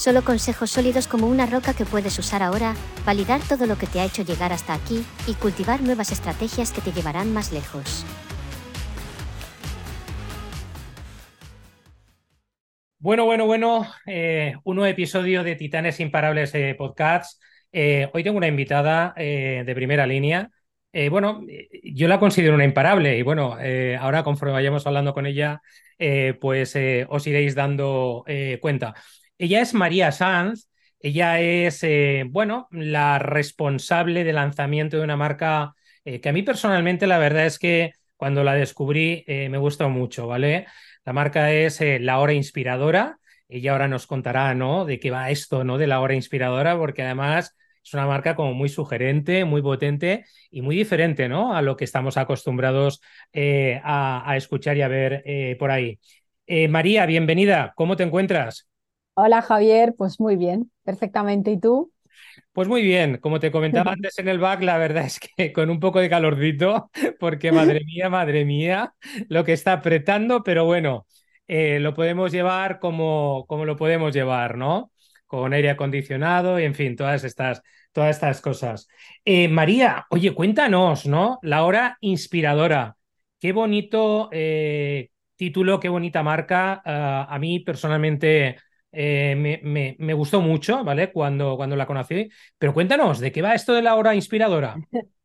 Solo consejos sólidos como una roca que puedes usar ahora, validar todo lo que te ha hecho llegar hasta aquí y cultivar nuevas estrategias que te llevarán más lejos. Bueno, bueno, bueno, eh, un nuevo episodio de Titanes Imparables eh, Podcasts. Eh, hoy tengo una invitada eh, de primera línea. Eh, bueno, yo la considero una imparable y bueno, ahora conforme vayamos hablando con ella, pues os iréis dando cuenta. Ella es María Sanz, ella es, eh, bueno, la responsable de lanzamiento de una marca eh, que a mí personalmente la verdad es que cuando la descubrí eh, me gustó mucho, ¿vale? La marca es La Hora Inspiradora. Ella ahora nos contará, ¿no? De qué va esto, ¿no? De La Hora Inspiradora, porque además es una marca como muy sugerente, muy potente y muy diferente, ¿no? A lo que estamos acostumbrados a, escuchar y a ver por ahí. María, bienvenida. ¿Cómo te encuentras? Hola Javier, pues muy bien, perfectamente. ¿Y tú? Pues muy bien, como te comentaba antes en el back, la verdad es que con un poco de calorcito, porque madre mía, madre mía, lo que está apretando, pero bueno, eh, lo podemos llevar como, como lo podemos llevar, ¿no? Con aire acondicionado y en fin, todas estas, todas estas cosas. Eh, María, oye, cuéntanos, ¿no? La hora inspiradora. Qué bonito eh, título, qué bonita marca. Uh, a mí personalmente eh, me, me, me, gustó mucho, ¿vale? Cuando, cuando la conocí. Pero cuéntanos, ¿de qué va esto de la hora inspiradora?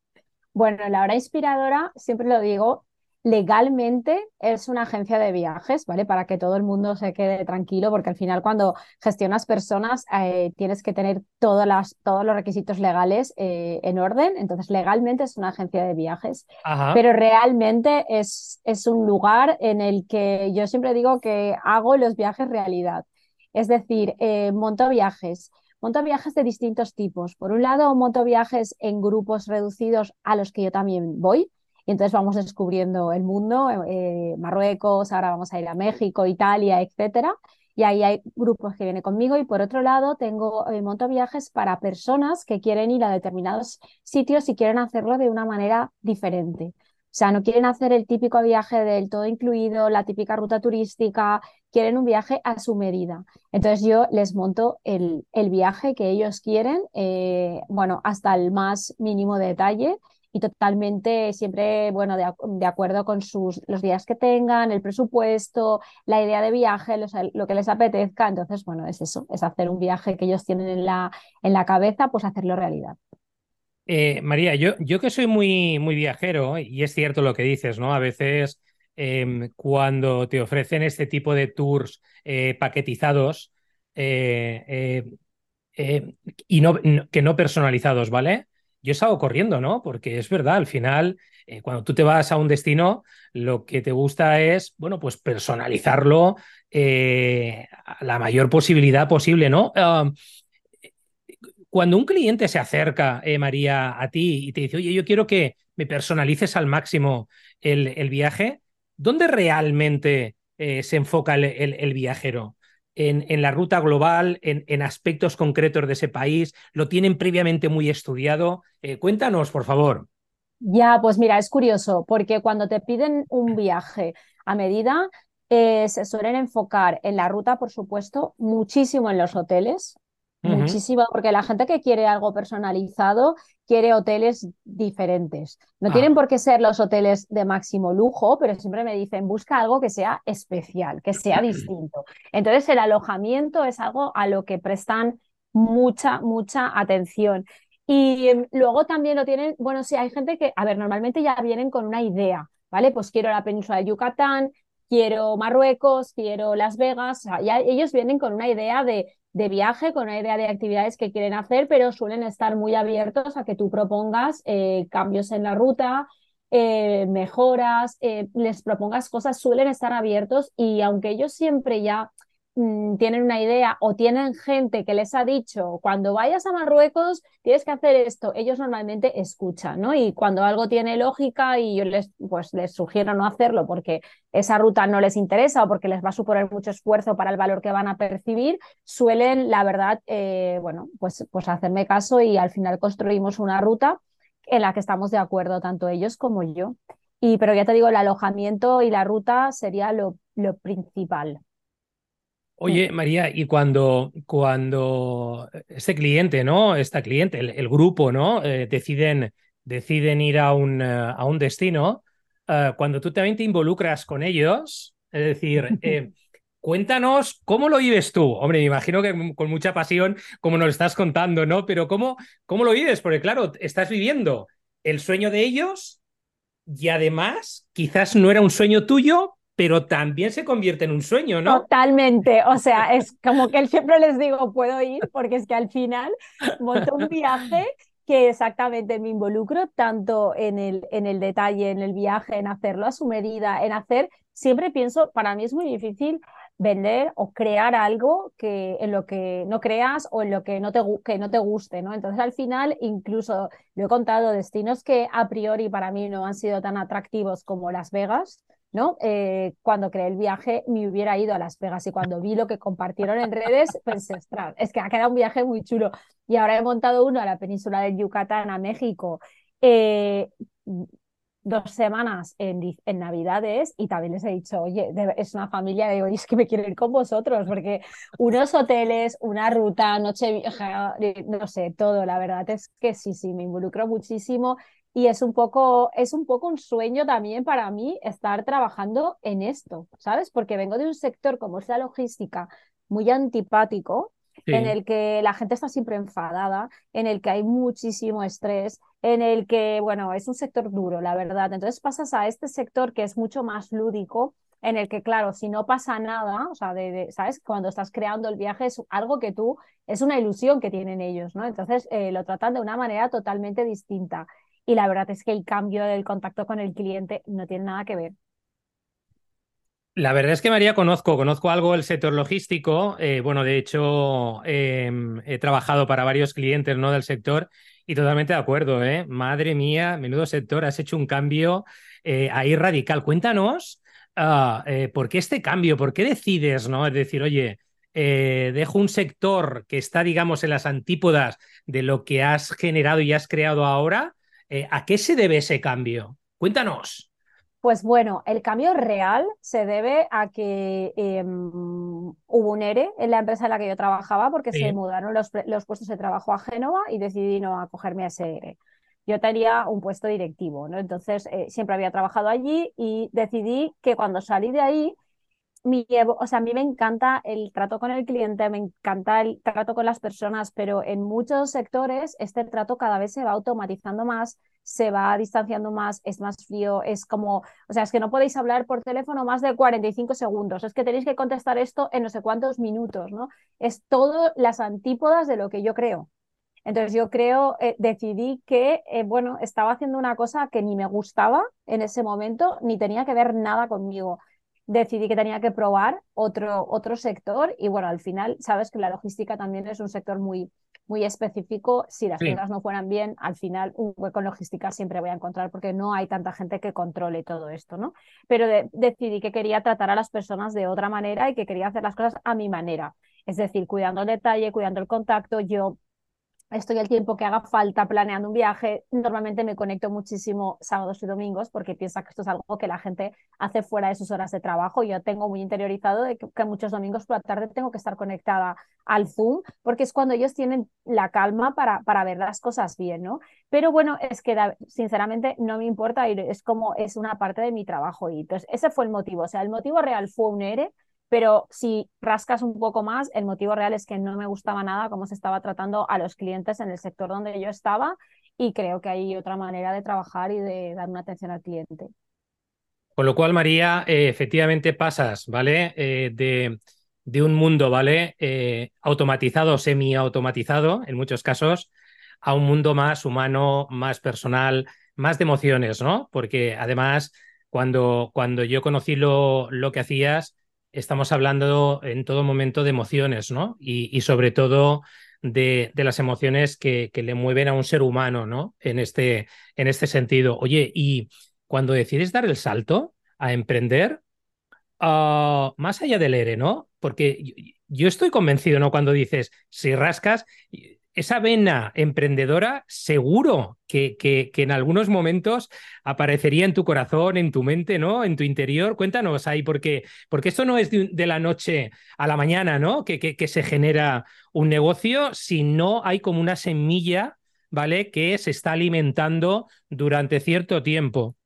Bueno, la hora inspiradora, siempre lo digo, legalmente es una agencia de viajes, ¿vale? Para que todo el mundo se quede tranquilo, porque al final cuando gestionas personas eh, tienes que tener todas las, todos los requisitos legales eh, en orden, entonces legalmente es una agencia de viajes, Ajá. pero realmente es, es un lugar en el que yo siempre digo que hago los viajes realidad. Es decir, eh, monto viajes, monto viajes de distintos tipos. Por un lado, monto viajes en grupos reducidos a los que yo también voy. Y entonces vamos descubriendo el mundo, eh, Marruecos, ahora vamos a ir a México, Italia, etcétera. Y ahí hay grupos que vienen conmigo. Y por otro lado, tengo eh, monto viajes para personas que quieren ir a determinados sitios y quieren hacerlo de una manera diferente. O sea, no quieren hacer el típico viaje del todo incluido, la típica ruta turística, quieren un viaje a su medida. Entonces yo les monto el, el viaje que ellos quieren, eh, bueno, hasta el más mínimo detalle y totalmente siempre, bueno, de, de, acuerdo con sus, los días que tengan, el presupuesto, la idea de viaje, los, lo que les apetezca. Entonces, bueno, es eso, es hacer un viaje que ellos tienen en la, en la cabeza, pues hacerlo realidad. Eh, María, yo, yo que soy muy, muy viajero, y es cierto lo que dices, ¿no? A veces eh, cuando te ofrecen este tipo de tours eh, paquetizados eh, eh, y no, que no personalizados, ¿vale? Yo salgo corriendo, ¿no? Porque es verdad, al final, cuando tú te vas a un destino, lo que te gusta es, bueno, pues personalizarlo a la mayor posibilidad posible, ¿no? Cuando un cliente se acerca, María, a ti y te dice, oye, yo quiero que me personalices al máximo el, el viaje, ¿dónde realmente eh, se enfoca el, viajero? En, la ruta global, en, en, aspectos concretos de ese país? ¿Lo tienen previamente muy estudiado? Eh, cuéntanos, por favor. Ya, pues mira, es curioso, porque cuando te piden un viaje a medida, eh, se suelen enfocar en la ruta, por supuesto, muchísimo en los hoteles, Muchísimo, porque la gente que quiere algo personalizado quiere hoteles diferentes. No ah. tienen por qué ser los hoteles de máximo lujo, pero siempre me dicen, busca algo que sea especial, que sea distinto. Entonces, el alojamiento es algo a lo que prestan mucha, mucha atención. Y em, luego también lo tienen, bueno, sí, hay gente que, a ver, normalmente ya vienen con una idea, ¿vale? Pues quiero la península de Yucatán, quiero Marruecos, quiero Las Vegas, o sea, ya ellos vienen con una idea de de viaje, con una idea de actividades que quieren hacer, pero suelen estar muy abiertos a que tú propongas eh, cambios en la ruta, eh, mejoras, eh, les propongas cosas, suelen estar abiertos y aunque ellos siempre ya mm, tienen una idea o tienen gente que les ha dicho, cuando vayas a Marruecos tienes que hacer esto, ellos normalmente escuchan, ¿no? Y cuando algo tiene lógica y yo les, pues, les sugiero no hacerlo porque esa ruta no les interesa o porque les va a suponer mucho esfuerzo para el valor que van a percibir, suelen, la verdad, eh, bueno, pues, pues hacerme caso y al final construimos una ruta en la que estamos de acuerdo, tanto ellos como yo. Y, pero ya te digo, el alojamiento y la ruta sería lo, lo principal. Oye, María, y cuando, cuando este cliente, ¿no? Esta cliente, el, grupo, ¿no? Eh, deciden, deciden ir a un, eh, a un destino, eh, cuando tú también te involucras con ellos, es decir, cuéntanos cómo lo vives tú. Hombre, me imagino que con mucha pasión, como nos estás contando, ¿no? Pero ¿cómo, cómo lo vives? Porque claro, estás viviendo el sueño de ellos y además quizás no era un sueño tuyo, pero también se convierte en un sueño, ¿no? Totalmente, o sea, es como que siempre les digo, puedo ir, porque es que al final monto un viaje que exactamente me involucro tanto en el, en el detalle, en el viaje, en hacerlo a su medida, en hacer, siempre pienso, para mí es muy difícil vender o crear algo que en lo que no creas o en lo que no te, que no te guste, ¿no? Entonces al final incluso lo he contado destinos que a priori para mí no han sido tan atractivos como Las Vegas, ¿no? Eh, cuando creé el viaje me hubiera ido a Las Vegas y cuando vi lo que compartieron en redes pensé, es que ha quedado un viaje muy chulo y ahora he montado uno a la península del Yucatán, a México. Eh, dos semanas en, Navidades y también les he dicho, oye, es una familia, digo, y es que me quiero ir con vosotros, porque unos hoteles, una ruta, noche vieja, no sé, todo, la verdad es que sí, sí, me involucro muchísimo y es un poco, es un poco un sueño también para mí estar trabajando en esto, ¿sabes? Porque vengo de un sector como es la logística, muy antipático, en el que la gente está siempre enfadada, en el que hay muchísimo estrés, en el que, bueno, es un sector duro, la verdad. Entonces pasas a este sector que es mucho más lúdico, en el que, claro, si no pasa nada, o sea, de, ¿sabes? Cuando estás creando el viaje es algo que tú, es una ilusión que tienen ellos, ¿no? Entonces eh, lo tratan de una manera totalmente distinta. Y la verdad es que el cambio del contacto con el cliente no tiene nada que ver. La verdad es que María conozco, conozco algo del sector logístico. Eh, bueno, de hecho, em, he trabajado para varios clientes ¿no? del sector y totalmente de acuerdo, ¿eh? Madre mía, menudo sector, has hecho un cambio eh, ahí radical. Cuéntanos, eh, ¿por qué este cambio? ¿Por qué decides, no? Es decir, oye, dejo un sector que está, digamos, en las antípodas de lo que has generado y has creado ahora. ¿A qué se debe ese cambio? Cuéntanos. Pues bueno, el cambio real se debe a que em, hubo un ERE en la empresa en la que yo trabajaba porque se mudaron los, puestos de trabajo a Génova y decidí no acogerme a ese ERE. Yo tenía un puesto directivo, ¿no? Entonces eh, siempre había trabajado allí y decidí que cuando salí de ahí, mi, o sea, a mí me encanta el trato con el cliente, me encanta el trato con las personas, pero en muchos sectores este trato cada vez se va automatizando más se va distanciando más, es más frío, es como, o sea, es que no podéis hablar por teléfono más de 45 segundos, es que tenéis que contestar esto en no sé cuántos minutos, ¿no? Es todo las antípodas de lo que yo creo. Entonces yo creo, eh, decidí que, eh, bueno, estaba haciendo una cosa que ni me gustaba en ese momento, ni tenía que ver nada conmigo. Decidí que tenía que probar otro, otro sector y bueno, al final, sabes que la logística también es un sector muy, muy específico. Si las cosas no fueran bien, al final un hueco en logística siempre voy a encontrar porque no hay tanta gente que controle todo esto, ¿no? Pero decidí que quería tratar a las personas de otra manera y que quería hacer las cosas a mi manera. Es decir, cuidando el detalle, cuidando el contacto. Yo estoy el tiempo que haga falta planeando un viaje. Normalmente me conecto muchísimo sábados y domingos porque piensa que esto es algo que la gente hace fuera de sus horas de trabajo. Yo tengo muy interiorizado de que, muchos domingos por la tarde tengo que estar conectada al Zoom porque es cuando ellos tienen la calma para, para ver las cosas bien, ¿no? Pero bueno, es que sinceramente no me importa ir, es como es una parte de mi trabajo y entonces ese fue el motivo. O sea, el motivo real fue un ERE pero si rascas un poco más, el motivo real es que no me gustaba nada cómo se estaba tratando a los clientes en el sector donde yo estaba y creo que hay otra manera de trabajar y de dar una atención al cliente. Con lo cual, María, eh, efectivamente pasas, ¿vale? Eh, de, de, un mundo, ¿vale? Eh, automatizado, semi-automatizado, en muchos casos, a un mundo más humano, más personal, más de emociones, ¿no? Porque además, cuando, cuando yo conocí lo, lo que hacías, estamos hablando en todo momento de emociones, ¿no? Y, sobre todo de, las emociones que, le mueven a un ser humano, ¿no? En este, en este sentido. Oye, y cuando decides dar el salto a emprender, ah, más allá del ERE, ¿no? Porque yo, estoy convencido, ¿no? Cuando dices, si rascas, esa vena emprendedora seguro que, que, que, en algunos momentos aparecería en tu corazón, en tu mente, ¿no? En tu interior. Cuéntanos ahí, porque, porque esto no es de, la noche a la mañana, ¿no? Que, que, se genera un negocio, sino hay como una semilla, ¿vale? Que se está alimentando durante cierto tiempo.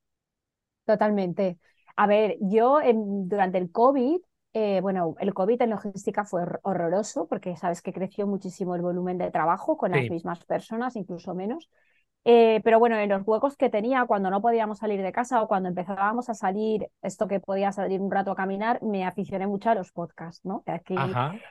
Totalmente. A ver, yo durante el COVID eh, bueno, el COVID en logística fue horroroso porque sabes que creció muchísimo el volumen de trabajo con las mismas personas, incluso menos. Eh, pero bueno, en los huecos que tenía cuando no podíamos salir de casa o cuando empezábamos a salir, esto que podía salir un rato a caminar, me aficioné mucho a los podcasts, ¿no? Aquí,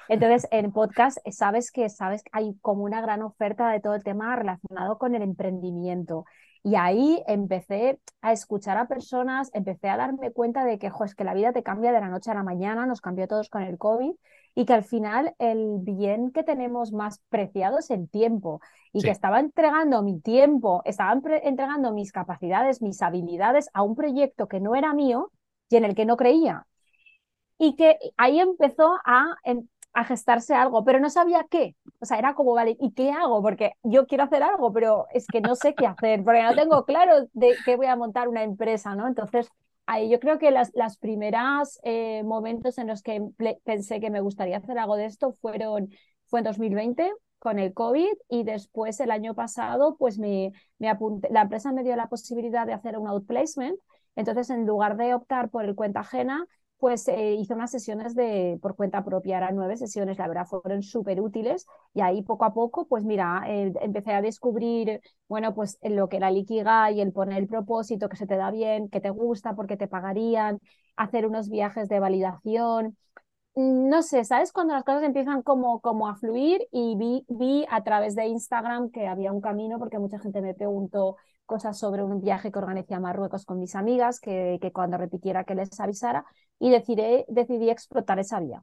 entonces, en podcast sabes que sabes que hay como una gran oferta de todo el tema relacionado con el emprendimiento. Y ahí empecé a escuchar a personas, empecé a darme cuenta de que, es que la vida te cambia de la noche a la mañana, nos cambió a todos con el COVID y que al final el bien que tenemos más preciado es el tiempo y que estaba entregando mi tiempo, estaba entregando mis capacidades, mis habilidades a un proyecto que no era mío y en el que no creía. Y que ahí empezó a, a gestarse algo, pero no sabía qué. O sea, era como, vale, ¿y qué hago? Porque yo quiero hacer algo, pero es que no sé qué hacer, porque no tengo claro de qué voy a montar una empresa, ¿no? Entonces, ahí yo creo que las, las primeras eh, momentos en los que pensé que me gustaría hacer algo de esto fueron, fue en 2020 con el COVID y después el año pasado, pues me, me apunté, la empresa me dio la posibilidad de hacer un outplacement. Entonces, en lugar de optar por el cuenta ajena, pues eh, hice unas sesiones de, por cuenta propia, eran nueve sesiones, la verdad fueron súper útiles y ahí poco a poco, pues mira, eh, empecé a descubrir, bueno, pues lo que era el Ikigai, el poner el propósito que se te da bien, que te gusta, porque te pagarían, hacer unos viajes de validación, mm, no sé, ¿sabes? Cuando las cosas empiezan como, como a fluir y vi, vi a través de Instagram que había un camino porque mucha gente me preguntó cosas sobre un viaje que organicé a Marruecos con mis amigas, que, cuando repitiera que les avisara, y decidí, decidí explotar esa vía.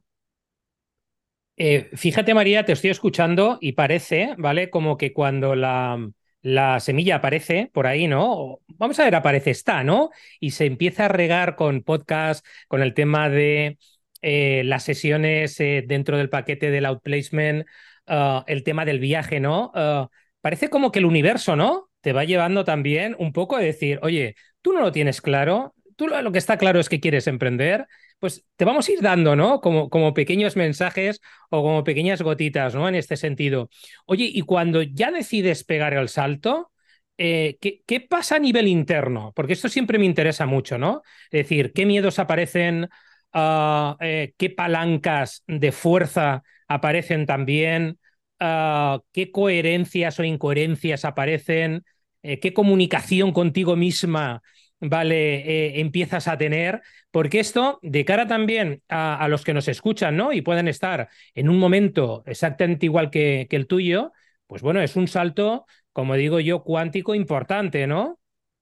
Eh, fíjate, María, te estoy escuchando y parece, ¿vale? Como que cuando la, la semilla aparece por ahí, ¿no? Vamos a ver, aparece, está, ¿no? Y se empieza a regar con podcast, con el tema de eh, las sesiones eh, dentro del paquete del outplacement, uh, el tema del viaje, ¿no? Uh, parece como que el universo, ¿no? Te va llevando también un poco a decir, oye, tú no lo tienes claro, tú lo, que está claro es que quieres emprender, pues te vamos a ir dando, ¿no? Como, como pequeños mensajes o como pequeñas gotitas, ¿no? En este sentido. Oye, y cuando ya decides pegar el salto, eh, ¿qué, pasa a nivel interno? Porque esto siempre me interesa mucho, ¿no? Es decir, ¿qué miedos aparecen? Ah, eh, ¿Qué palancas de fuerza aparecen también? Ah, ¿Qué coherencias o incoherencias aparecen? Eh, ¿Qué comunicación contigo misma vale, eh, empiezas a tener, porque esto, de cara también a, los que nos escuchan, ¿no? Y pueden estar en un momento exactamente igual que, que el tuyo, pues bueno, es un salto, como digo yo, cuántico importante, ¿no?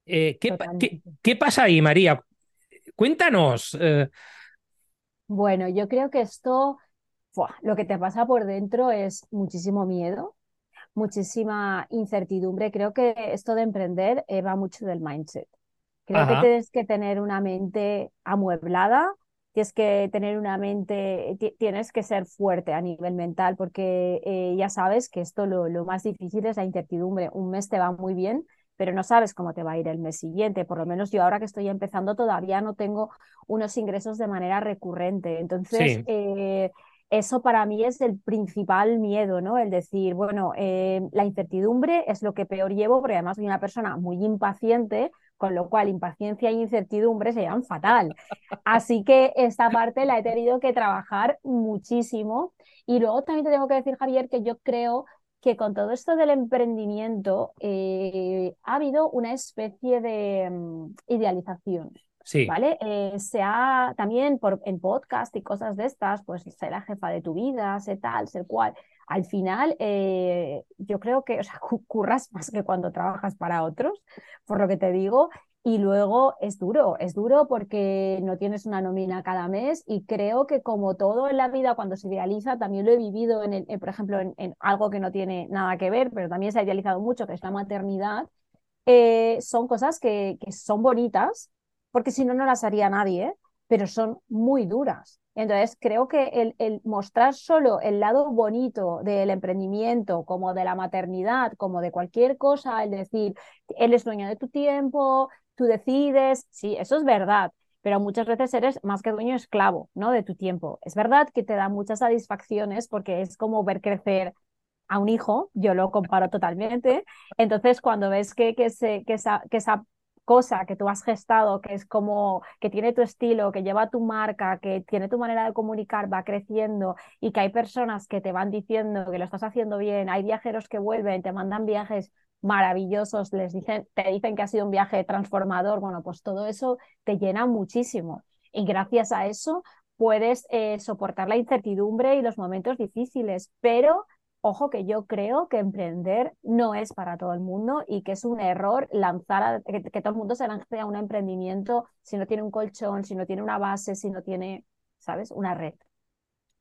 Eh, ¿qué, ¿qué, pasa ahí, María? Cuéntanos. Eh. Bueno, yo creo que esto, lo que te pasa por dentro es muchísimo miedo, muchísima incertidumbre. Creo que esto de emprender va mucho del mindset. Creo que tienes que tener una mente amueblada, tienes que tener una mente, tienes que ser fuerte a nivel mental, porque eh, ya sabes que esto lo, lo más difícil es la incertidumbre. Un mes te va muy bien, pero no sabes cómo te va a ir el mes siguiente. Por lo menos yo ahora que estoy empezando todavía no tengo unos ingresos de manera recurrente. Entonces, eh, eso para mí es el principal miedo, ¿no? El decir, bueno, eh, la incertidumbre es lo que peor llevo, porque además soy una persona muy impaciente con lo cual impaciencia e incertidumbre se llaman fatal. Así que esta parte la he tenido que trabajar muchísimo. Y luego también te tengo que decir, Javier, que yo creo que con todo esto del emprendimiento eh, ha habido una especie de mm, idealización. Sí. ¿Vale? Eh, se ha también por, en podcast y cosas de estas, pues ser la jefa de tu vida, ser tal, ser cual al final eh, yo creo que o sea, curras más que cuando trabajas para otros, por lo que te digo, Y luego es duro, es duro porque no tienes una nómina cada mes y creo que como todo en la vida cuando se idealiza, también lo he vivido, en el, por ejemplo, en, algo que no tiene nada que ver, pero también se ha idealizado mucho, que es la maternidad, eh, son cosas que, que son bonitas, porque si no, no las haría nadie, pero son muy duras. Entonces, creo que el, mostrar solo el lado bonito del emprendimiento, como de la maternidad, como de cualquier cosa, el decir, él es dueño de tu tiempo, tú decides, sí, eso es verdad, pero muchas veces eres más que dueño esclavo, ¿no? De tu tiempo. Es verdad que te da muchas satisfacciones porque es como ver crecer a un hijo, yo lo comparo totalmente. Entonces, cuando ves que, que, se, que, que esa cosa que tú has gestado, que es como que tiene tu estilo, que lleva tu marca, que tiene tu manera de comunicar, va creciendo y que hay personas que te van diciendo que lo estás haciendo bien, hay viajeros que vuelven, te mandan viajes maravillosos, les dicen, te dicen que ha sido un viaje transformador, bueno, pues todo eso te llena muchísimo. Y gracias a eso puedes eh, soportar la incertidumbre y los momentos difíciles, pero ojo que yo creo que emprender no es para todo el mundo y que es un error lanzar a, que, que, todo el mundo se lance a un emprendimiento si no tiene un colchón, si no tiene una base, si no tiene, ¿sabes? Una red.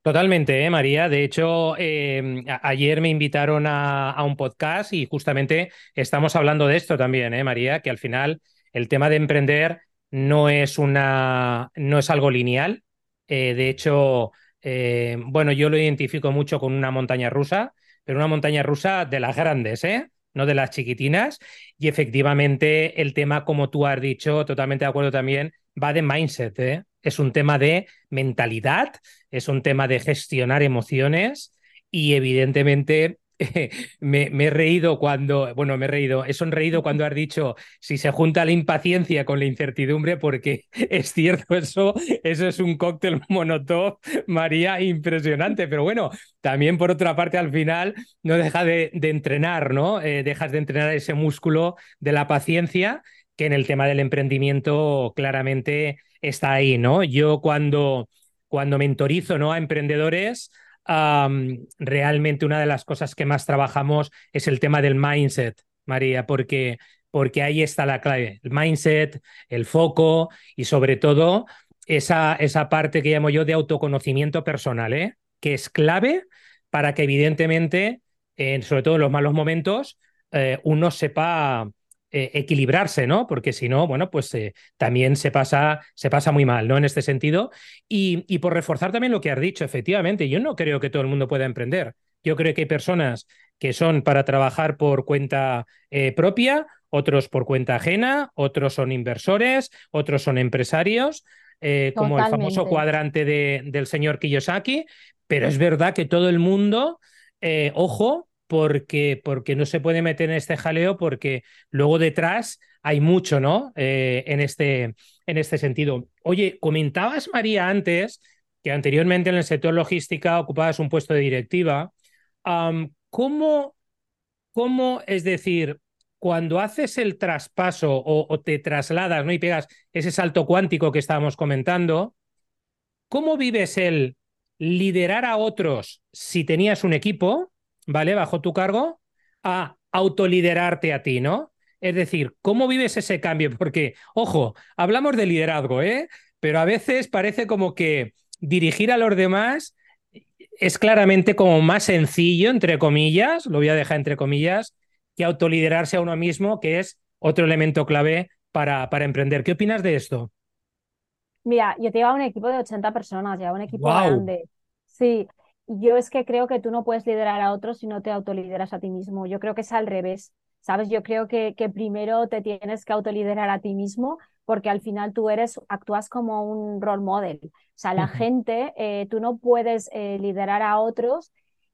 Totalmente, ¿eh, María. De hecho, eh, ayer me invitaron a, a, un podcast y justamente estamos hablando de esto también, ¿eh, María, que al final el tema de emprender no es, una, no es algo lineal. Eh, de hecho, eh, bueno, yo lo identifico mucho con una montaña rusa, pero una montaña rusa de las grandes, ¿eh? no de las chiquitinas. Y efectivamente, el tema, como tú has dicho, totalmente de acuerdo también, va de mindset. ¿eh? Es un tema de mentalidad, es un tema de gestionar emociones y evidentemente me, he reído cuando, bueno, me he reído, he sonreído cuando has dicho si se junta la impaciencia con la incertidumbre, porque es cierto, eso, eso es un cóctel monotón, María, impresionante. Pero bueno, también por otra parte, al final no deja de, entrenar, ¿no? Eh, dejas de entrenar ese músculo de la paciencia que en el tema del emprendimiento claramente está ahí, ¿no? Yo cuando, cuando mentorizo ¿no? a emprendedores, realmente una de las cosas que más trabajamos es el tema del mindset, María, porque, porque ahí está la clave, el mindset, el foco y sobre todo esa, esa parte que llamo yo de autoconocimiento personal, ¿eh? que es clave para que evidentemente, sobre todo en los malos momentos, eh, uno sepa eh, equilibrarse, ¿no? Porque si no, bueno, pues eh, también se pasa, se pasa muy mal, ¿no? En este sentido. Y, y, por reforzar también lo que has dicho, efectivamente, yo no creo que todo el mundo pueda emprender. Yo creo que hay personas que son para trabajar por cuenta eh, propia, otros por cuenta ajena, otros son inversores, otros son empresarios, como el famoso cuadrante de, del señor Kiyosaki, pero es verdad que todo el mundo, ojo, porque, porque no se puede meter en este jaleo porque luego detrás hay mucho, ¿no? Eh, en, este, en este sentido. Oye, comentabas, María, antes que anteriormente en el sector logística ocupabas un puesto de directiva. ¿cómo, ¿Cómo, es decir, cuando haces el traspaso o, o, te trasladas ¿no? y pegas ese salto cuántico que estábamos comentando, ¿cómo vives el liderar a otros si tenías un equipo ¿vale? Bajo tu cargo, a autoliderarte a ti, ¿no? Es decir, ¿cómo vives ese cambio? Porque, ojo, hablamos de liderazgo, ¿eh? Pero a veces parece como que dirigir a los demás es claramente como más sencillo, entre comillas, lo voy a dejar entre comillas, que autoliderarse a uno mismo, que es otro elemento clave para, para emprender. ¿Qué opinas de esto? Mira, yo te llevaba un equipo de 80 personas, llevaba un equipo grande. Sí, yo es que creo que tú no puedes liderar a otros si no te autolideras a ti mismo. Yo creo que es al revés, ¿sabes? Yo creo que, que primero te tienes que autoliderar a ti mismo porque al final tú eres, actúas como un role model. O sea, la gente, eh, tú no puedes eh, liderar a otros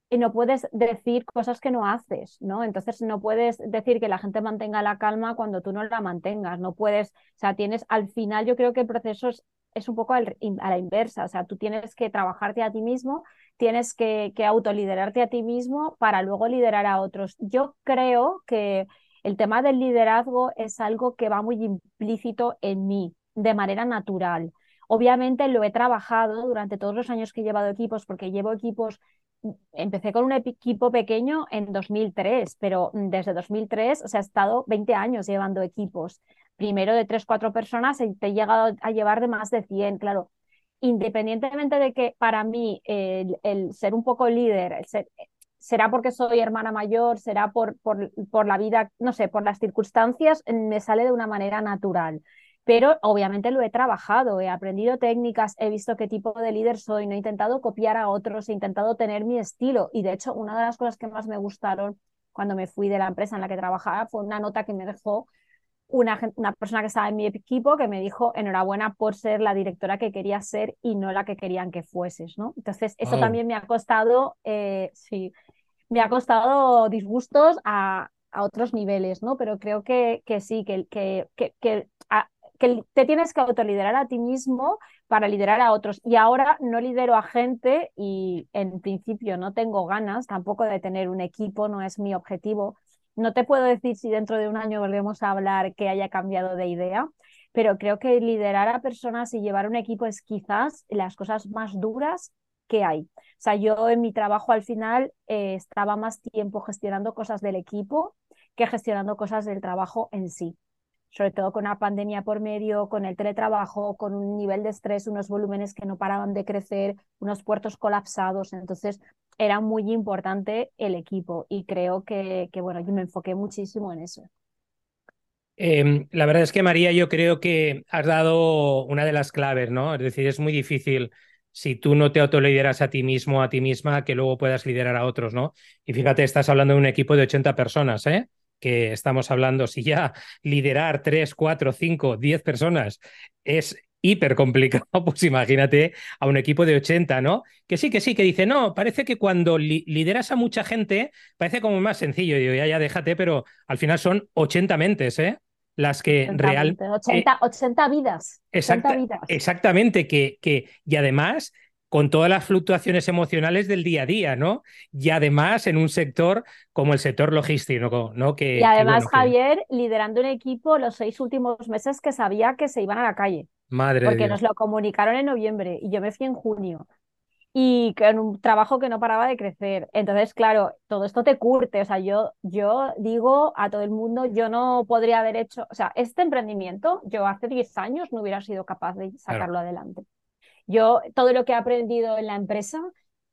y no puedes decir cosas que no haces, ¿no? Entonces no puedes decir que la gente mantenga la calma cuando tú no la mantengas, no puedes, o sea, tienes, al final yo creo que el proceso es, es un poco a la inversa, o sea, tú tienes que trabajarte a ti mismo tienes que, autoliderarte a ti mismo para luego liderar a otros. Yo creo que el tema del liderazgo es algo que va muy implícito en mí, de manera natural. Obviamente lo he trabajado durante todos los años que he llevado equipos, porque llevo equipos, empecé con un equipo pequeño en 2003, pero desde 2003, o sea, he estado 20 años llevando equipos. primero de tres, cuatro personas y te he llegado a llevar de más de 100, claro. Independientemente de que para mí el, ser un poco líder, será porque soy hermana mayor, será por, por, por la vida, no sé, por las circunstancias, me sale de una manera natural. Pero obviamente lo he trabajado, he aprendido técnicas, he visto qué tipo de líder soy, no he intentado copiar a otros, he intentado tener mi estilo. Y de hecho una de las cosas que más me gustaron cuando me fui de la empresa en la que trabajaba fue una nota que me dejó una, una persona que estaba en mi equipo que me dijo enhorabuena por ser la directora que quería ser y no la que querían que fueses, ¿no? Entonces eso también me ha costado, eh, sí, me ha costado disgustos a, a otros niveles, ¿no? Pero creo que, que sí, que, que, que, que te tienes que autoliderar a ti mismo para liderar a otros. Y ahora no lidero a gente y en principio no tengo ganas tampoco de tener un equipo, no es mi objetivo. No te puedo decir si dentro de un año volvemos a hablar que haya cambiado de idea, pero creo que liderar a personas y llevar un equipo es quizás las cosas más duras que hay. O sea, yo en mi trabajo al final eh, estaba más tiempo gestionando cosas del equipo que gestionando cosas del trabajo en sí sobre todo con una pandemia por medio, con el teletrabajo, con un nivel de estrés, unos volúmenes que no paraban de crecer, unos puertos colapsados. Entonces, era muy importante el equipo y creo que, que bueno, yo me enfoqué muchísimo en eso. Em, la verdad es que María, yo creo que has dado una de las claves, ¿no? Es decir, es muy difícil si tú no te autolideras a ti mismo, a ti misma, que luego puedas liderar a otros, ¿no? Y fíjate, estás hablando de un equipo de 80 personas, ¿eh? Que estamos hablando, si ya liderar 3, 4, 5, 10 personas es hiper complicado, pues imagínate a un equipo de 80, ¿no? Que sí, que sí, que dice, no, parece que cuando lideras a mucha gente parece como más sencillo. Y digo, ya, ya déjate, pero al final son 80 mentes, ¿eh? Las que realmente... 80, 80 vidas. 80 vidas. Exactamente, que, que, y además con todas las fluctuaciones emocionales del día a día, ¿no? Y además en un sector como el sector logístico, ¿no? Que, y además, Javier, liderando un equipo los seis últimos meses que sabía que se iban a la calle. Madre Porque nos lo comunicaron en noviembre y yo me fui en junio. Y con un trabajo que no paraba de crecer. Entonces, claro, todo esto te curte. O sea, yo, yo digo a todo el mundo, yo no podría haber hecho, o sea, este emprendimiento, yo hace 10 años no hubiera sido capaz de sacarlo adelante. Yo todo lo que he aprendido en la empresa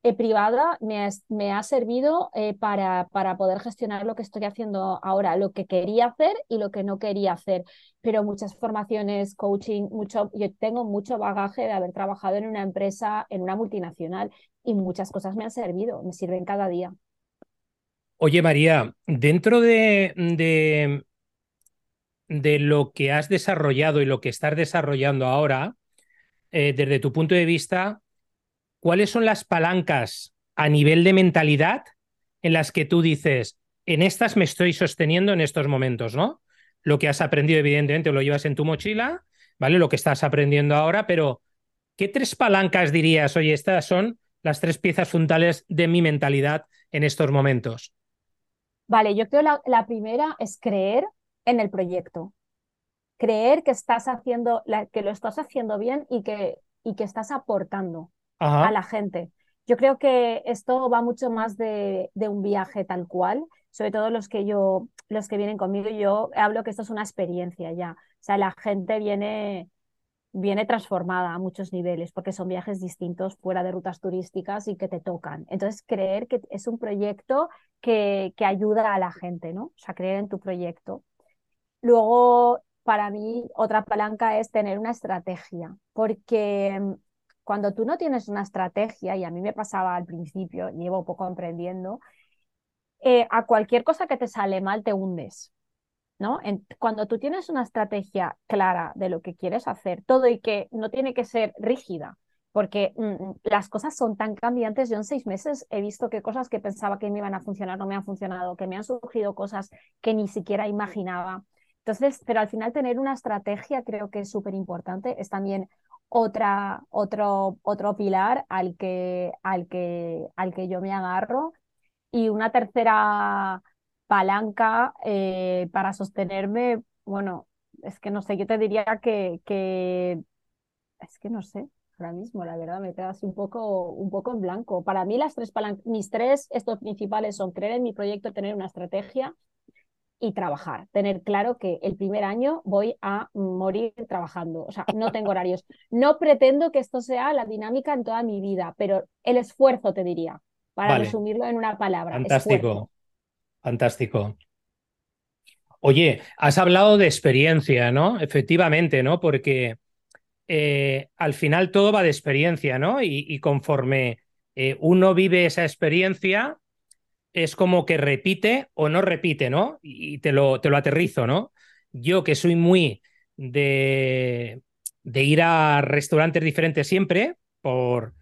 eh, privada me, me, ha servido eh, para, para poder gestionar lo que estoy haciendo ahora, lo que quería hacer y lo que no quería hacer. Pero muchas formaciones, coaching, mucho, yo tengo mucho bagaje de haber trabajado en una empresa, en una multinacional y muchas cosas me han servido, me sirven cada día. Oye, María, dentro de, de, de lo que has desarrollado y lo que estás desarrollando ahora, eh, desde tu punto de vista, ¿cuáles son las palancas a nivel de mentalidad en las que tú dices, en estas me estoy sosteniendo en estos momentos, ¿no? Lo que has aprendido, evidentemente, lo llevas en tu mochila, ¿vale? Lo que estás aprendiendo ahora, pero ¿qué tres palancas dirías, oye, estas son las tres piezas fundamentales de mi mentalidad en estos momentos? Vale, yo creo la, la primera es creer en el proyecto creer que estás haciendo, que lo estás haciendo bien y que, y que estás aportando a la gente. Yo creo que esto va mucho más de, de, un viaje tal cual, sobre todo los que yo, los que vienen conmigo, yo hablo que esto es una experiencia ya. O sea, la gente viene, viene transformada a muchos niveles porque son viajes distintos fuera de rutas turísticas y que te tocan. Entonces, creer que es un proyecto que, que ayuda a la gente, ¿no? O sea, creer en tu proyecto. Luego, para mí otra palanca es tener una estrategia, porque mm, cuando tú no tienes una estrategia, y a mí me pasaba al principio, llevo poco emprendiendo, eh, a cualquier cosa que te sale mal te hundes. ¿no? cuando tú tienes una estrategia clara de lo que quieres hacer, todo y que no tiene que ser rígida, porque mm, mm, las cosas son tan cambiantes. Yo en seis meses he visto que cosas que pensaba que me iban a funcionar no me han funcionado, que me han surgido cosas que ni siquiera imaginaba. Entonces, pero al final tener una estrategia creo que es súper importante. Es también otra, otro, otro pilar al que, al, que, al que yo me agarro. Y una tercera palanca eh, para sostenerme, bueno, es que no sé, yo te diría que, que es que no sé, ahora mismo, la verdad, me quedas un poco, un poco en blanco. Para mí las tres palancas, mis tres, estos principales son creer en mi proyecto, tener una estrategia y trabajar. Tener claro que el primer año voy a morir trabajando. O sea, no tengo horarios. No pretendo que esto sea la dinámica en toda mi vida, pero el esfuerzo te diría, para resumirlo en una palabra. Fantástico. Fantástico. Oye, has hablado de experiencia, ¿no? Efectivamente, ¿no? Porque eh, al final todo va de experiencia, ¿no? Y, conforme eh, uno vive esa experiencia, es como que repite o no repite, ¿no? Y te lo, te lo aterrizo, ¿no? Yo que soy muy de, de ir a restaurantes diferentes siempre, por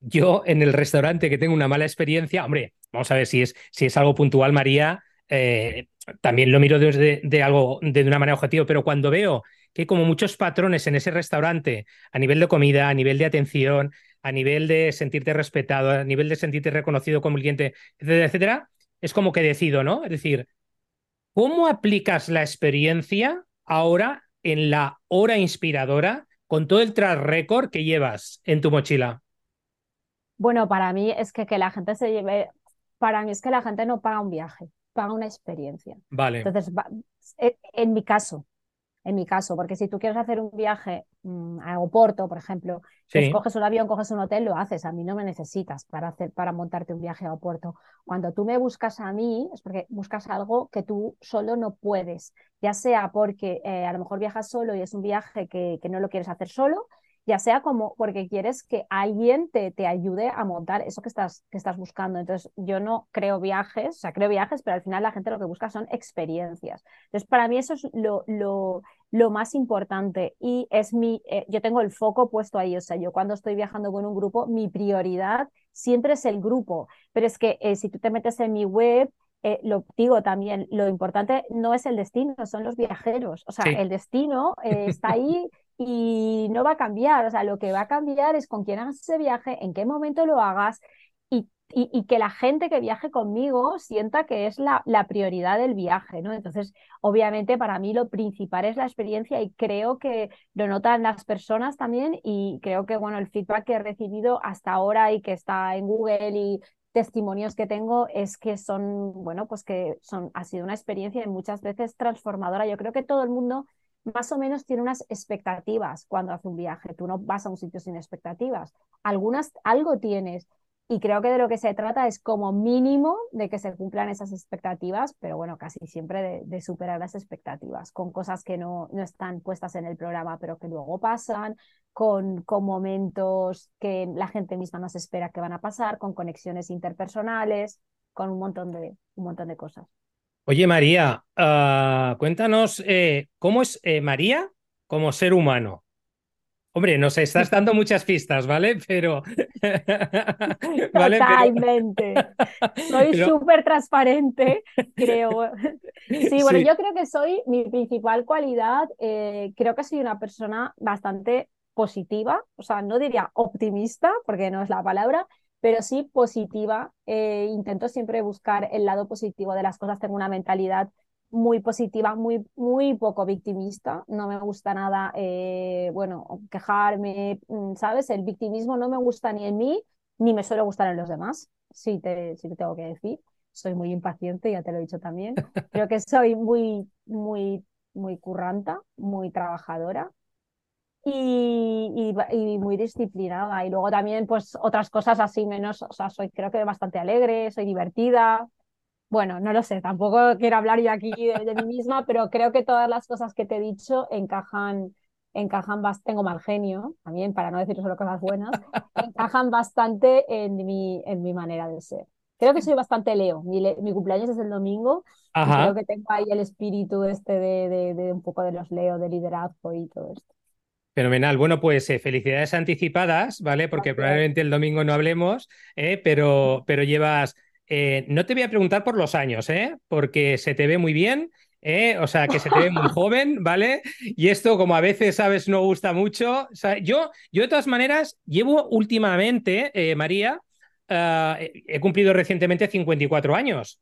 yo en el restaurante que tengo una mala experiencia, hombre, vamos a ver si es, si es algo puntual, María, eh, también lo miro desde de algo de una manera objetiva, pero cuando veo que hay como muchos patrones en ese restaurante a nivel de comida, a nivel de atención, a nivel de sentirte respetado, a nivel de sentirte reconocido como cliente, etcétera, etcétera, es como que decido, ¿no? Es decir, ¿cómo aplicas la experiencia ahora en la hora inspiradora con todo el track record que llevas en tu mochila? Bueno, para mí es que, que la gente se lleve, para mí es que la gente no paga un viaje, paga una experiencia. Vale. Entonces, en mi caso, en mi caso, porque si tú quieres hacer un viaje mm, a aeropuerto, por ejemplo, pues coges un avión, coges un hotel, lo haces. A mí no me necesitas para, hacer, para montarte un viaje a aeropuerto. Cuando tú me buscas a mí, es porque buscas algo que tú solo no puedes, ya sea porque eh, a lo mejor viajas solo y es un viaje que, que no lo quieres hacer solo, ya sea como porque quieres que alguien te, te ayude a montar eso que estás, que estás buscando. Entonces, yo no creo viajes, o sea, creo viajes, pero al final la gente lo que busca son experiencias. Entonces, para mí eso es lo, lo, lo más importante y es mi, eh, yo tengo el foco puesto ahí, o sea, yo cuando estoy viajando con un grupo, mi prioridad siempre es el grupo, pero es que eh, si tú te metes en mi web, eh, lo digo también, lo importante no es el destino, son los viajeros. O sea, el destino está ahí y no va a cambiar. O sea, lo que va a cambiar es con quién hagas ese viaje, en qué momento lo hagas y, y, que la gente que viaje conmigo sienta que es la, la, prioridad del viaje, ¿no? Entonces, obviamente para mí lo principal es la experiencia y creo que lo notan las personas también y creo que, bueno, el feedback que he recibido hasta ahora y que está en Google y testimonios que tengo es que son, bueno, pues que son, ha sido una experiencia muchas veces transformadora. Yo creo que todo el mundo más o menos tiene unas expectativas cuando hace un viaje. Tú no vas a un sitio sin expectativas. Algunas, algo tienes. Y creo que de lo que se trata es como mínimo de que se cumplan esas expectativas, pero bueno, casi siempre de, superar las expectativas, con cosas que no, no, están puestas en el programa, pero que luego pasan, con, con momentos que la gente misma nos espera que van a pasar, con conexiones interpersonales, con un montón de, un montón de cosas. Oye, María, ah, cuéntanos eh, cómo es eh, María como ser humano. Hombre, nos estás dando muchas pistas, ¿vale? Pero. Totalmente. Soy súper transparente, creo. Sí, bueno, yo creo que soy mi principal cualidad. Eh, creo que soy una persona bastante positiva, o sea, no diría optimista, porque no es la palabra, pero sí positiva. Eh, intento siempre buscar el lado positivo de las cosas. Tengo una mentalidad muy positiva, muy, muy poco victimista. No me gusta nada, eh, bueno, quejarme, mm, ¿sabes? El victimismo no me gusta ni en mí, ni me suele gustar en los demás, si te, te tengo que decir. Soy muy impaciente, ya te lo he dicho también. Creo que soy muy, muy, muy curranta, muy trabajadora y, y, muy disciplinada. Y luego también, pues, otras cosas así menos, o sea, soy creo que bastante alegre, soy divertida. Bueno, no lo sé, tampoco quiero hablar yo aquí de, mí misma, pero creo que todas las cosas que te he dicho encajan, encajan bastante, tengo mal genio, también para no decir solo cosas buenas, encajan bastante en mi, en mi manera de ser. Creo que soy bastante Leo. Mi, mi cumpleaños es el domingo. Y creo que tengo ahí el espíritu este de, de, de, un poco de los Leo, de liderazgo y todo esto. Fenomenal. Bueno, pues eh, felicidades anticipadas, ¿vale? Porque probablemente el domingo no hablemos, ¿eh? pero, pero llevas. Eh, no te voy a preguntar por los años, ¿eh? Porque se te ve muy bien. O sea, que se te ve muy joven, ¿vale? Y esto, como a veces, sabes, no gusta mucho. yo, yo, de todas maneras, llevo últimamente, María, he cumplido recientemente 54 años.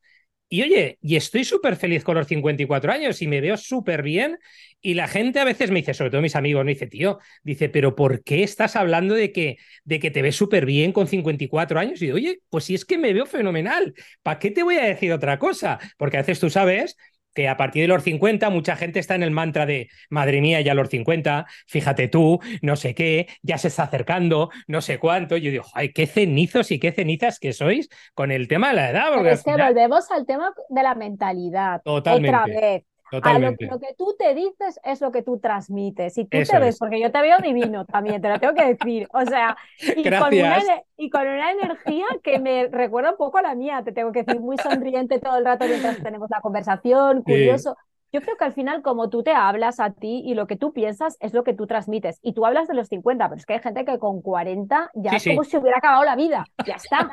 Y oye, y estoy súper feliz con los 54 años y me veo súper bien. Y la gente a veces me dice, sobre todo mis amigos, me dice, tío, dice, pero ¿por qué estás hablando de que, de que te ves súper bien con 54 años? Y oye, pues si es que me veo fenomenal, ¿para qué te voy a decir otra cosa? Porque a veces tú sabes que a partir de los 50 mucha gente está en el mantra de, madre mía, ya los 50, fíjate tú, no sé qué, ya se está acercando, no sé cuánto. Yo digo, ay, qué cenizos y qué cenizas que sois con el tema de la edad. Porque es que volvemos al tema de la mentalidad. Totalmente. Otra vez. Totalmente. lo, que tú te dices es lo que tú transmites. Y tú te ves, porque yo te veo divino también, te lo tengo que decir. O sea, y con, una, y con, una, energía que me recuerda un poco a la mía, te tengo que decir, muy sonriente todo el rato mientras tenemos la conversación, curioso. Yo creo que al final, como tú te hablas a ti y lo que tú piensas es lo que tú transmites. Y tú hablas de los 50, pero es que hay gente que con 40 ya es como si hubiera acabado la vida. Ya está.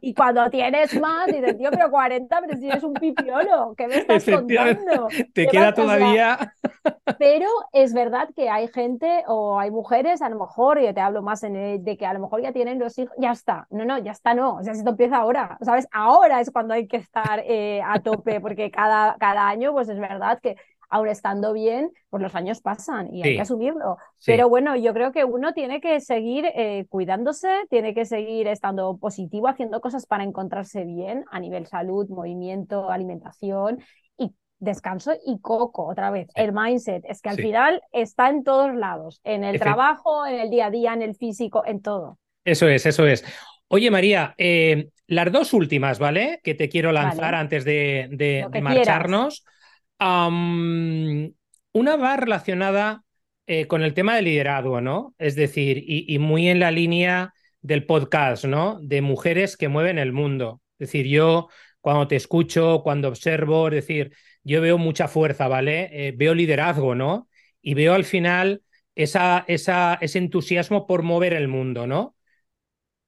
Y cuando tienes más, dices, tío, pero 40, pero si eres un pipiolo, ¿qué me estás contando? Te queda todavía. Pero es verdad que hay gente o hay mujeres, a lo mejor, y yo te hablo más en de que a lo mejor ya tienen los hijos, ya está. No, no, ya está, no. O sea, si esto empieza ahora, ¿sabes? Ahora es cuando hay que estar eh, a tope, porque cada, cada año, pues es verdad que aún estando bien, pues los años pasan y hay que asumirlo. Pero bueno, yo creo que uno tiene que seguir eh, cuidándose, tiene que seguir estando positivo, haciendo cosas para encontrarse bien a nivel salud, movimiento, alimentación y descanso y coco, otra vez, el mindset. Es que al final está en todos lados, en el trabajo, en el día a día, en el físico, en todo. Eso es, eso es. Oye, María, eh, las dos últimas, ¿vale? Que te quiero lanzar antes de, de marcharnos una va relacionada eh, con el tema del liderazgo, ¿no? Es decir, y, muy en la línea del podcast, ¿no? De mujeres que mueven el mundo. Es decir, yo cuando te escucho, cuando observo, es decir, yo veo mucha fuerza, ¿vale? Eh, veo liderazgo, ¿no? Y veo al final esa, esa, ese entusiasmo por mover el mundo, ¿no?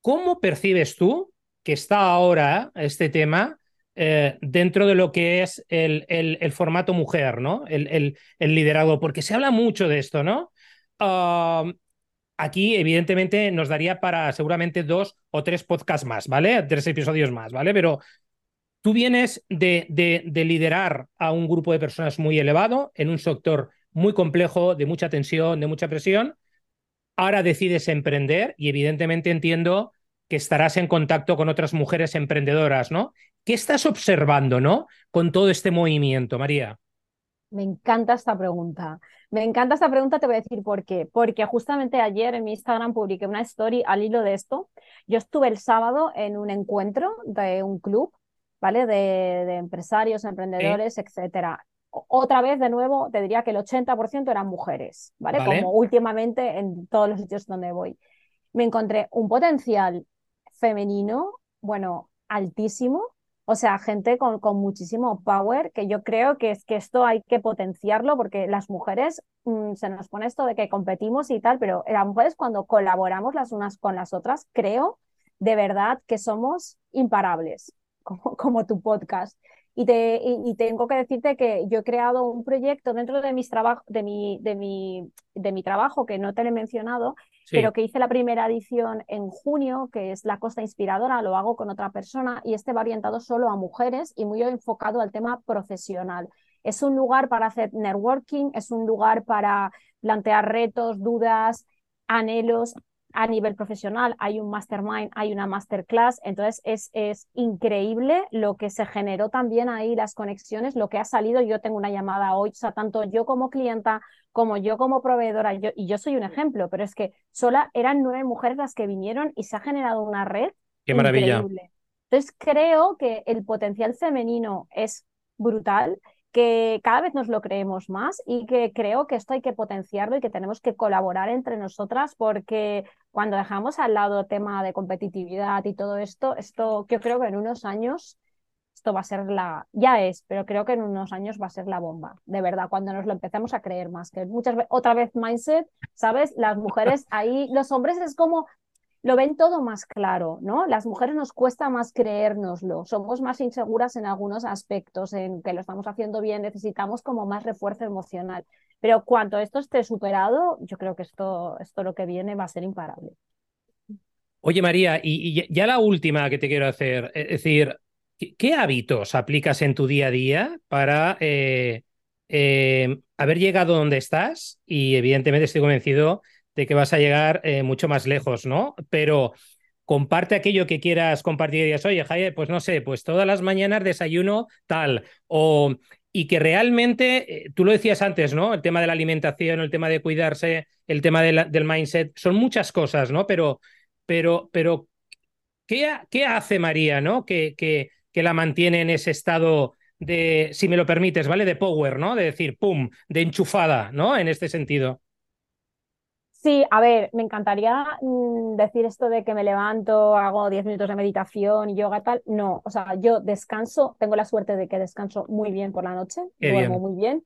¿Cómo percibes tú que está ahora este tema eh, dentro de lo que es el, el, formato mujer, ¿no? El, el, liderazgo, porque se habla mucho de esto, ¿no? aquí, evidentemente, nos daría para seguramente dos o tres podcasts más, ¿vale? Tres episodios más, ¿vale? Pero tú vienes de, de, de liderar a un grupo de personas muy elevado en un sector muy complejo, de mucha tensión, de mucha presión. Ahora decides emprender y evidentemente entiendo que estarás en contacto con otras mujeres emprendedoras, ¿no? ¿Qué estás observando, ¿no? Con todo este movimiento, María. Me encanta esta pregunta. Me encanta esta pregunta, te voy a decir por qué. Porque justamente ayer en mi Instagram publiqué una story al hilo de esto. Yo estuve el sábado en un encuentro de un club, ¿vale? De, empresarios, emprendedores, etcétera. Otra vez, de nuevo, te diría que el 80% eran mujeres, ¿vale? Como últimamente en todos los sitios donde voy. Me encontré un potencial femenino, bueno, altísimo. O sea, gente con, con, muchísimo power, que yo creo que es que esto hay que potenciarlo porque las mujeres mm, se nos pone esto de que competimos y tal, pero las mujeres cuando colaboramos las unas con las otras, creo de verdad que somos imparables, como, como tu podcast. Y, te, y, tengo que decirte que yo he creado un proyecto dentro de, mis de, mi, de, mi, de mi trabajo, que no te lo he mencionado, pero que hice la primera edición en junio, que es la Costa Inspiradora, lo hago con otra persona y este va orientado solo a mujeres y muy enfocado al tema profesional. Es un lugar para hacer networking, es un lugar para plantear retos, dudas, anhelos, a nivel profesional, hay un mastermind, hay una masterclass, entonces es, es increíble lo que se generó también ahí, las conexiones, lo que ha salido, yo tengo una llamada hoy, o sea, tanto yo como clienta, como yo como proveedora, yo, y yo soy un ejemplo, pero es que sola eran nueve mujeres las que vinieron y se ha generado una red. Qué maravilla. Increíble. Entonces creo que el potencial femenino es brutal que cada vez nos lo creemos más y que creo que esto hay que potenciarlo y que tenemos que colaborar entre nosotras porque cuando dejamos al lado el tema de competitividad y todo esto, esto yo creo que en unos años esto va a ser la, ya es, pero creo que en unos años va a ser la bomba, de verdad, cuando nos lo empecemos a creer más, que muchas veces, otra vez mindset, ¿sabes? Las mujeres ahí, los hombres es como, lo ven todo más claro, ¿no? Las mujeres nos cuesta más creérnoslo, somos más inseguras en algunos aspectos, en que lo estamos haciendo bien, necesitamos como más refuerzo emocional. Pero cuando esto esté superado, yo creo que esto, esto lo que viene va a ser imparable. Oye, María, y, ya la última que te quiero hacer, es decir, ¿qué, hábitos aplicas en tu día a día para eh, eh, haber llegado donde estás? Y evidentemente estoy convencido de que vas a llegar eh, mucho más lejos, ¿no? Pero comparte aquello que quieras compartir y digas, oye, Jaime, pues no sé, pues todas las mañanas desayuno tal, o y que realmente, eh, tú lo decías antes, ¿no? El tema de la alimentación, el tema de cuidarse, el tema del mindset, son muchas cosas, ¿no? Pero, pero, pero ¿qué, qué hace María, ¿no? Que, que, que la mantiene en ese estado de, si me lo permites, ¿vale? De power, ¿no? De decir, pum, de enchufada, ¿no? En este sentido. Sí, a ver, me encantaría mm, decir esto de que me levanto, hago 10 minutos de meditación, yoga, tal. No, o sea, yo descanso, tengo la suerte de que descanso muy bien por la noche, duermo muy bien.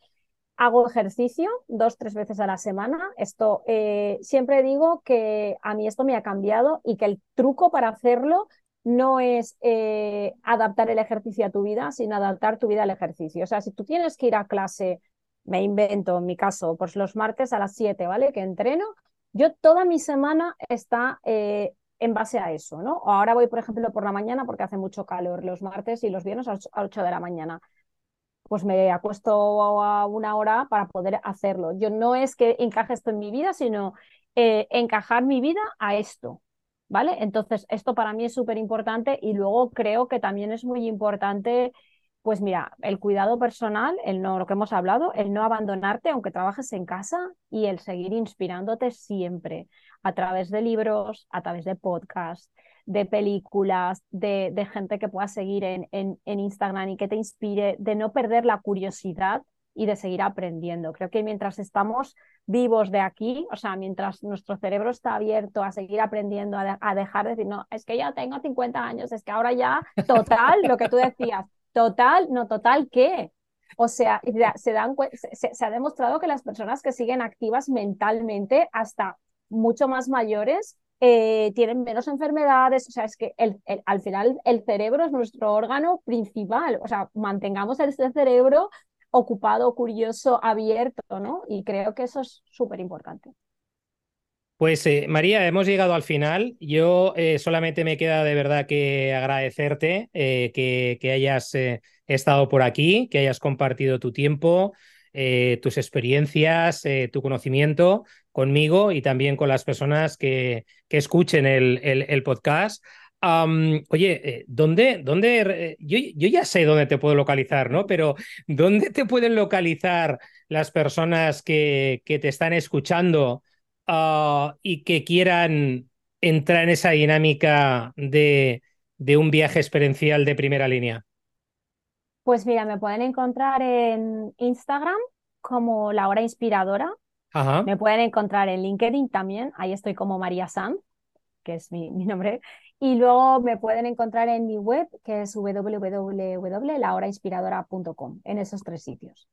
Hago ejercicio dos, tres veces a la semana. Esto eh, siempre digo que a mí esto me ha cambiado y que el truco para hacerlo no es eh, adaptar el ejercicio a tu vida, sino adaptar tu vida al ejercicio. O sea, si tú tienes que ir a clase, me invento en mi caso, pues los martes a las 7, ¿vale? Que entreno, yo toda mi semana está eh, en base a eso, ¿no? Ahora voy, por ejemplo, por la mañana porque hace mucho calor los martes y los viernes a 8 de la mañana. Pues me acuesto a una hora para poder hacerlo. Yo no es que encaje esto en mi vida, sino eh, encajar mi vida a esto, ¿vale? Entonces, esto para mí es súper importante y luego creo que también es muy importante pues mira, el cuidado personal, el no, lo que hemos hablado, el no abandonarte aunque trabajes en casa y el seguir inspirándote siempre a través de libros, a través de podcasts, de películas, de, gente que puedas seguir en, en, en, Instagram y que te inspire, de no perder la curiosidad y de seguir aprendiendo. Creo que mientras estamos vivos de aquí, o sea, mientras nuestro cerebro está abierto a seguir aprendiendo, a, a dejar de decir, no, es que ya tengo 50 años, es que ahora ya, total, lo que tú decías, Total, no total, ¿qué? O sea, se, dan, se, ha demostrado que las personas que siguen activas mentalmente hasta mucho más mayores eh, tienen menos enfermedades, o sea, es que al final el cerebro es nuestro órgano principal, o sea, mantengamos este cerebro ocupado, curioso, abierto, ¿no? Y creo que eso es súper importante. Pues eh, María, hemos llegado al final. Yo eh, solamente me queda de verdad que agradecerte eh, que, hayas estado por aquí, que hayas compartido tu tiempo, tus experiencias, tu conocimiento conmigo y también con las personas que, que escuchen el, el, podcast. oye, ¿dónde, dónde yo, yo, ya sé dónde te puedo localizar, ¿no? Pero ¿dónde te pueden localizar las personas que, que te están escuchando? Ah, y que quieran entrar en esa dinámica de, de un viaje experiencial de primera línea? Pues mira, me pueden encontrar en Instagram como La Hora Inspiradora. Me pueden encontrar en LinkedIn también, ahí estoy como María Sam, que es mi, mi, nombre. Y luego me pueden encontrar en mi web, que es www.lahorainspiradora.com, en esos tres sitios.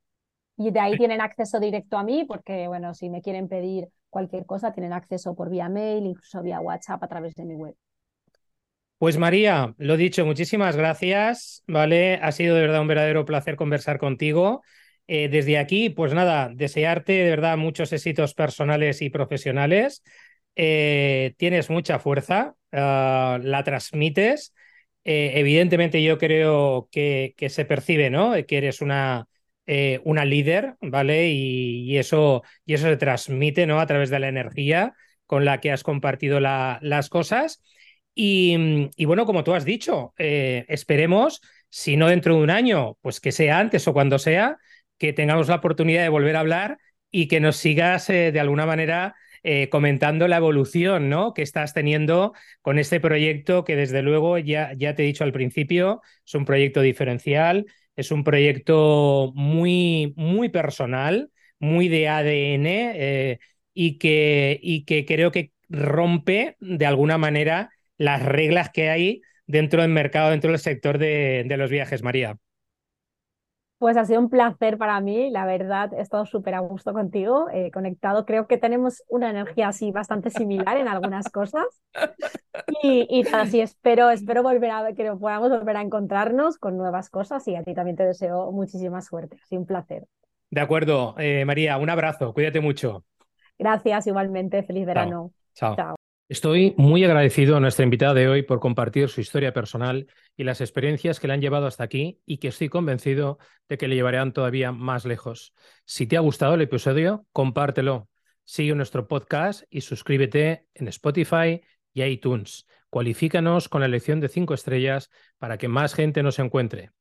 Y de ahí tienen acceso directo a mí, porque, bueno, si me quieren pedir cualquier cosa, tienen acceso por vía mail, incluso vía WhatsApp a través de mi web. Pues María, lo dicho, muchísimas gracias, ¿vale? Ha sido de verdad un verdadero placer conversar contigo. Eh, desde aquí, pues nada, desearte de verdad muchos éxitos personales y profesionales. Eh, tienes mucha fuerza, ah, la transmites. Eh, evidentemente yo creo que, que, se percibe, ¿no? Que eres una, eh, una líder, ¿vale? Y, eso, y eso se transmite, ¿no? A través de la energía con la que has compartido las cosas. Y, bueno, como tú has dicho, eh, esperemos, si no dentro de un año, pues que sea antes o cuando sea, que tengamos la oportunidad de volver a hablar y que nos sigas eh, de alguna manera comentando la evolución ¿no? que estás teniendo con este proyecto que desde luego ya, ya te he dicho al principio, es un proyecto diferencial, es un proyecto muy, muy personal, muy de ADN eh, y, que, y que creo que rompe de alguna manera las reglas que hay dentro del mercado, dentro del sector de, de los viajes, María. Pues ha sido un placer para mí, la verdad, he estado súper a gusto contigo, eh, conectado. Creo que tenemos una energía así bastante similar en algunas cosas. Y, y así espero, espero volver a que podamos volver a encontrarnos con nuevas cosas y a ti también te deseo muchísima suerte. Ha sido un placer. De acuerdo, eh, María, un abrazo, cuídate mucho. Gracias, igualmente, feliz verano. Chao. Chao. Estoy muy agradecido a nuestra invitada de hoy por compartir su historia personal y las experiencias que le han llevado hasta aquí y que estoy convencido de que le llevarán todavía más lejos. Si te ha gustado el episodio, compártelo. Sigue nuestro podcast y suscríbete en Spotify y iTunes. Cualifícanos con la elección de cinco estrellas para que más gente nos encuentre.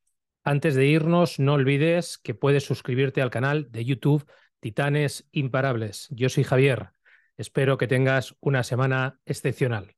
Antes de irnos, no olvides que puedes suscribirte al canal de YouTube Titanes Imparables. Yo soy Javier. Espero que tengas una semana excepcional.